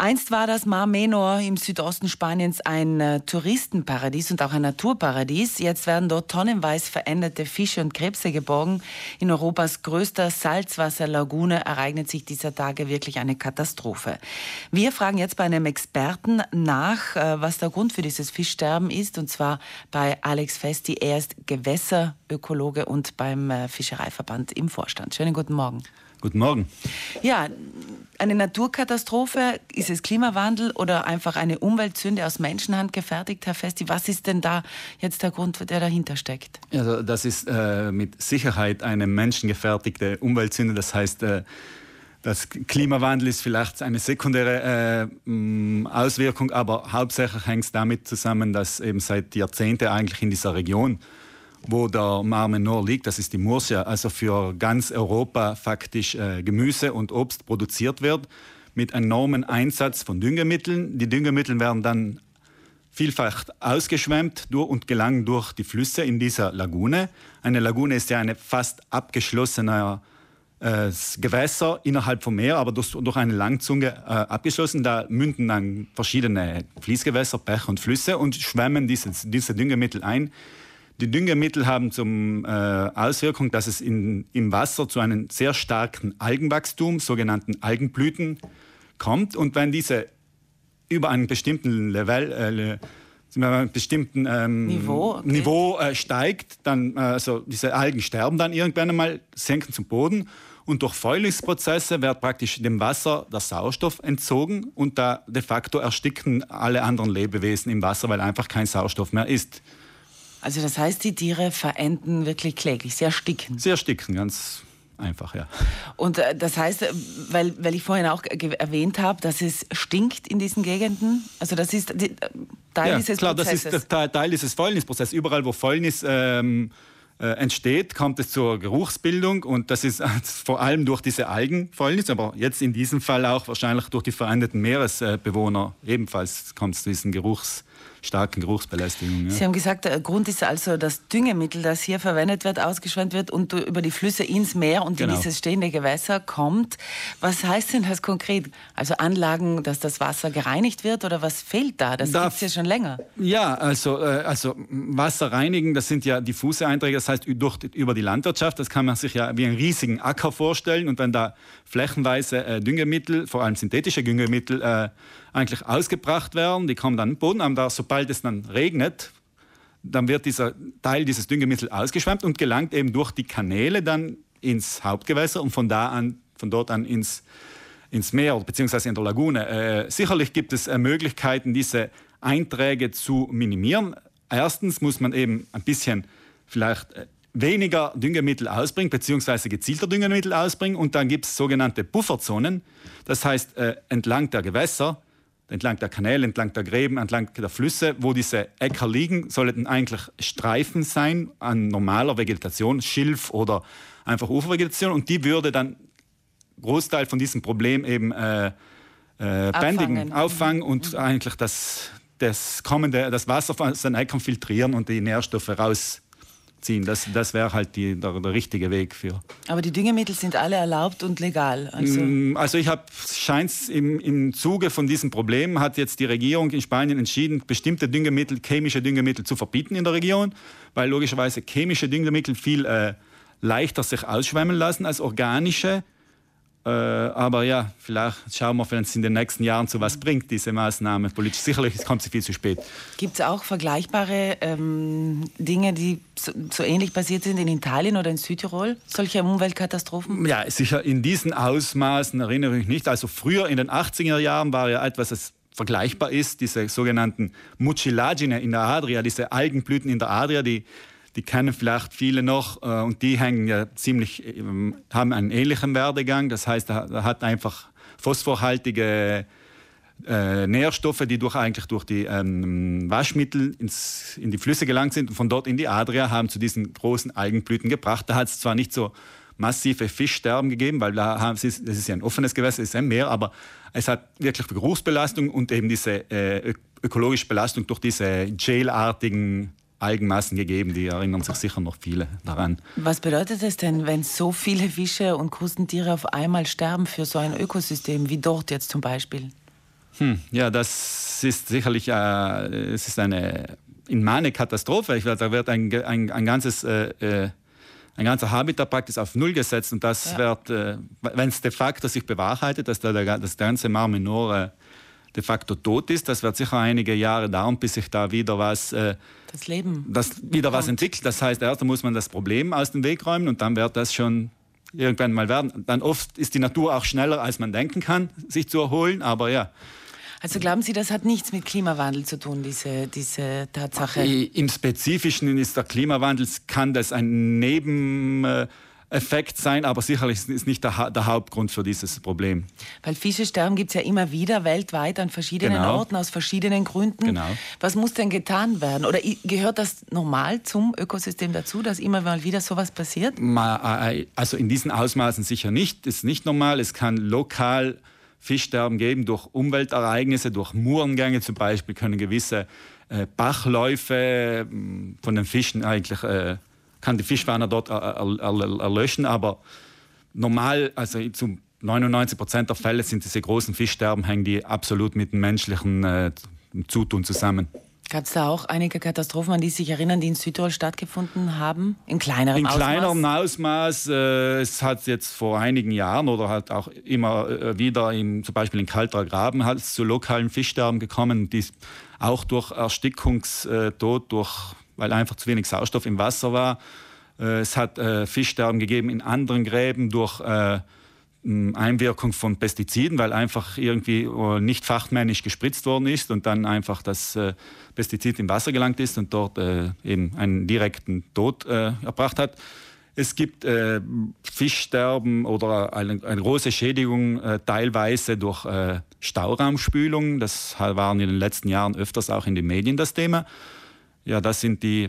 Einst war das Mar Menor im Südosten Spaniens ein äh, Touristenparadies und auch ein Naturparadies. Jetzt werden dort tonnenweise veränderte Fische und Krebse geborgen. In Europas größter Salzwasserlagune ereignet sich dieser Tage wirklich eine Katastrophe. Wir fragen jetzt bei einem Experten nach, äh, was der Grund für dieses Fischsterben ist, und zwar bei Alex Festi. Er ist Gewässerökologe und beim äh, Fischereiverband im Vorstand. Schönen guten Morgen. Guten Morgen. Ja, eine Naturkatastrophe, ist es Klimawandel oder einfach eine Umweltsünde aus Menschenhand gefertigt, Herr Festi? Was ist denn da jetzt der Grund, der dahinter steckt? Also das ist äh, mit Sicherheit eine menschengefertigte Umweltsünde. Das heißt, äh, das Klimawandel ist vielleicht eine sekundäre äh, Auswirkung, aber hauptsächlich hängt es damit zusammen, dass eben seit Jahrzehnten eigentlich in dieser Region wo der Mar Menor liegt, das ist die Murcia, also für ganz Europa faktisch äh, Gemüse und Obst produziert wird, mit enormen Einsatz von Düngemitteln. Die Düngemittel werden dann vielfach ausgeschwemmt durch und gelangen durch die Flüsse in dieser Lagune. Eine Lagune ist ja eine fast abgeschlossene äh, Gewässer innerhalb vom Meer, aber durch, durch eine Langzunge äh, abgeschlossen. Da münden dann verschiedene Fließgewässer, Bäche und Flüsse und schwemmen dieses, diese Düngemittel ein die Düngemittel haben zum äh, Auswirkung, dass es in, im Wasser zu einem sehr starken Algenwachstum, sogenannten Algenblüten, kommt. Und wenn diese über einen bestimmten Level, äh, einem bestimmten ähm, Niveau, okay. Niveau äh, steigt, dann äh, also diese Algen sterben dann irgendwann einmal, senken zum Boden und durch Fäulungsprozesse wird praktisch dem Wasser der Sauerstoff entzogen und da de facto ersticken alle anderen Lebewesen im Wasser, weil einfach kein Sauerstoff mehr ist. Also das heißt, die Tiere verenden wirklich kläglich, sie ersticken? Sie ersticken, ganz einfach, ja. Und äh, das heißt, äh, weil, weil ich vorhin auch erwähnt habe, dass es stinkt in diesen Gegenden, also das ist die, äh, Teil ja, dieses klar, Prozesses? das ist Teil, Teil dieses Fäulnisprozesses. Überall, wo Fäulnis ähm, äh, entsteht, kommt es zur Geruchsbildung und das ist vor allem durch diese Algenfäulnis, aber jetzt in diesem Fall auch wahrscheinlich durch die veränderten Meeresbewohner ebenfalls kommt es zu diesen Geruchs starken Geruchsbelästigung. Ja. Sie haben gesagt, der Grund ist also das Düngemittel, das hier verwendet wird, ausgeschwemmt wird und über die Flüsse ins Meer und genau. in dieses stehende Gewässer kommt. Was heißt denn das konkret? Also Anlagen, dass das Wasser gereinigt wird oder was fehlt da? Das da, gibt es ja schon länger. Ja, also, äh, also Wasser reinigen, das sind ja diffuse Einträge, das heißt durch, über die Landwirtschaft. Das kann man sich ja wie einen riesigen Acker vorstellen und wenn da flächenweise äh, Düngemittel, vor allem synthetische Düngemittel, äh, eigentlich ausgebracht werden. Die kommen dann den Boden, aber sobald es dann regnet, dann wird dieser Teil dieses Düngemittels ausgeschwemmt und gelangt eben durch die Kanäle dann ins Hauptgewässer und von da an, von dort an ins, ins Meer bzw. in der Lagune. Äh, sicherlich gibt es äh, Möglichkeiten, diese Einträge zu minimieren. Erstens muss man eben ein bisschen vielleicht äh, weniger Düngemittel ausbringen, beziehungsweise gezielter Düngemittel ausbringen. Und dann gibt es sogenannte Bufferzonen. Das heißt, äh, entlang der Gewässer entlang der Kanäle, entlang der Gräben, entlang der Flüsse, wo diese Äcker liegen, sollten eigentlich Streifen sein an normaler Vegetation, Schilf oder einfach Ufervegetation. Und die würde dann Großteil von diesem Problem eben äh, äh, bändigen, auffangen und mhm. eigentlich das, das kommende, das Wasser aus den Äckern filtrieren und die Nährstoffe raus ziehen. Das, das wäre halt die, der, der, richtige Weg für. Aber die Düngemittel sind alle erlaubt und legal. Also, mm, also ich habe, scheint im, im Zuge von diesem Problem hat jetzt die Regierung in Spanien entschieden, bestimmte Düngemittel, chemische Düngemittel zu verbieten in der Region, weil logischerweise chemische Düngemittel viel äh, leichter sich ausschwemmen lassen als organische. Äh, aber ja, vielleicht schauen wir, wenn es in den nächsten Jahren zu was bringt, diese Maßnahme politisch. Sicherlich kommt sie viel zu spät. Gibt es auch vergleichbare ähm, Dinge, die so, so, ähnlich passiert sind in Italien oder in Südtirol? Solche Umweltkatastrophen? Ja, sicher in diesen Ausmaßen erinnere ich mich nicht. Also früher in den 80er Jahren war ja etwas, das vergleichbar ist, diese sogenannten Mucilagine in der Adria, diese Algenblüten in der Adria, die die kennen vielleicht viele noch äh, und die hängen ja ziemlich, äh, haben einen ähnlichen Werdegang. Das heißt, er hat einfach phosphorhaltige äh, Nährstoffe, die durch eigentlich durch die ähm, Waschmittel ins, in die Flüsse gelangt sind und von dort in die Adria haben zu diesen großen Algenblüten gebracht. Da hat es zwar nicht so massive Fischsterben gegeben, weil da haben sie, das ist ja ein offenes Gewässer, es ist ein Meer, aber es hat wirklich Geruchsbelastung und eben diese äh, ökologische Belastung durch diese gelartigen Algenmassen gegeben, die erinnern sich sicher noch viele daran. Was bedeutet es denn, wenn so viele Fische und Krustentiere auf einmal sterben für so ein Ökosystem wie dort jetzt zum Beispiel? Hm, ja, das ist sicherlich äh, es ist eine inmane Katastrophe. Ich, da wird ein, ein, ein ganzes äh, äh ein ganzer Habitat praktisch auf Null gesetzt und das ja. wird, äh, wenn es de facto sich bewahrheitet, dass der, das ganze Mar Menor de facto tot ist, das wird sicher einige Jahre dauern, bis sich da wieder was, äh, das Leben das wieder was entwickelt. Das heißt, erst muss man das Problem aus dem Weg räumen und dann wird das schon irgendwann mal werden. Dann oft ist die Natur auch schneller, als man denken kann, sich zu erholen, aber ja. Also glauben Sie, das hat nichts mit Klimawandel zu tun, diese, diese Tatsache? Im Spezifischen ist der Klimawandel, kann das ein Nebeneffekt sein, aber sicherlich ist nicht der, der, Hauptgrund für dieses Problem. Weil Fische sterben gibt es ja immer wieder weltweit an verschiedenen genau. Orten aus verschiedenen Gründen. Genau. Was muss denn getan werden? Oder gehört das normal zum Ökosystem dazu, dass immer mal wieder sowas passiert? Äh, also in diesen Ausmaßen sicher nicht. Das ist nicht normal. Es kann lokal Fischsterben geben durch Umweltereignisse, durch Murengänge zum Beispiel können gewisse äh, Bachläufe äh, von den Fischen eigentlich, äh, kann die Fischfauna dort erlöschen, aber normal, also zu 99 Prozent der Fälle sind diese großen Fischsterben, hängen die absolut mit dem menschlichen äh, Zutun zusammen. Gab es da auch einige Katastrophen, an die Sie sich erinnern, die in Südtirol stattgefunden haben? In kleinerem Ausmaß? In kleinerem Ausmaß. Äh, es hat jetzt vor einigen Jahren oder halt auch immer äh, wieder, im, zum Beispiel in Kalter Graben, hat es zu lokalen Fischsterben gekommen, die auch durch Erstickungstod, durch, weil einfach zu wenig Sauerstoff im Wasser war. Äh, es hat äh, Fischsterben gegeben in anderen Gräben durch äh, Einwirkung von Pestiziden, weil einfach irgendwie nicht fachmännisch gespritzt worden ist und dann einfach das Pestizid im Wasser gelangt ist und dort eben einen direkten Tod erbracht hat. Es gibt Fischsterben oder eine, große Schädigung teilweise durch Stauraumspülung. Das waren in den letzten Jahren öfters auch in den Medien das Thema. Ja, das sind die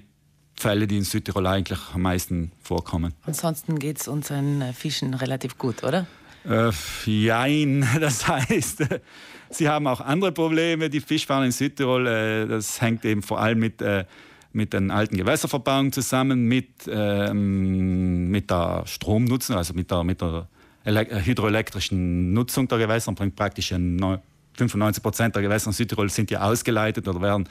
Fälle, die in Südtirol eigentlich am meisten vorkommen. Ansonsten geht es unseren Fischen relativ gut, oder? Äh, jein, das heißt, sie haben auch andere Probleme. Die Fischfahrer in Südtirol, äh, das hängt eben vor allem mit, äh, mit den alten Gewässerverbauungen zusammen, mit, ähm, mit der Stromnutzung, also mit der, mit der äh, hydroelektrischen Nutzung der Gewässer. bringt praktisch 95 Prozent der Gewässer in Südtirol sind ja ausgeleitet oder werden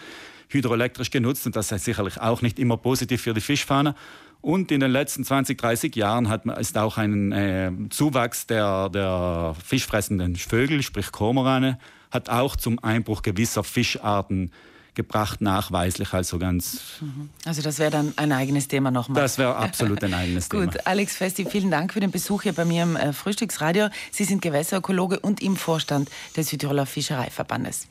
hydroelektrisch genutzt und das ist sicherlich auch nicht immer positiv für die Fischfauna. Und in den letzten 20, 30 Jahren hat ist auch ein äh, Zuwachs der, der fischfressenden Vögel, sprich Kormorane, hat auch zum Einbruch gewisser Fischarten gebracht, nachweislich, also ganz. Mhm. Also das wäre dann ein eigenes Thema nochmal. Das wäre absolut ein eigenes Thema. Gut, Alex Festi, vielen Dank für den Besuch hier bei mir im äh, Frühstücksradio. Sie sind Gewässerökologe und im Vorstand des Südtiroler Fischereiverbandes.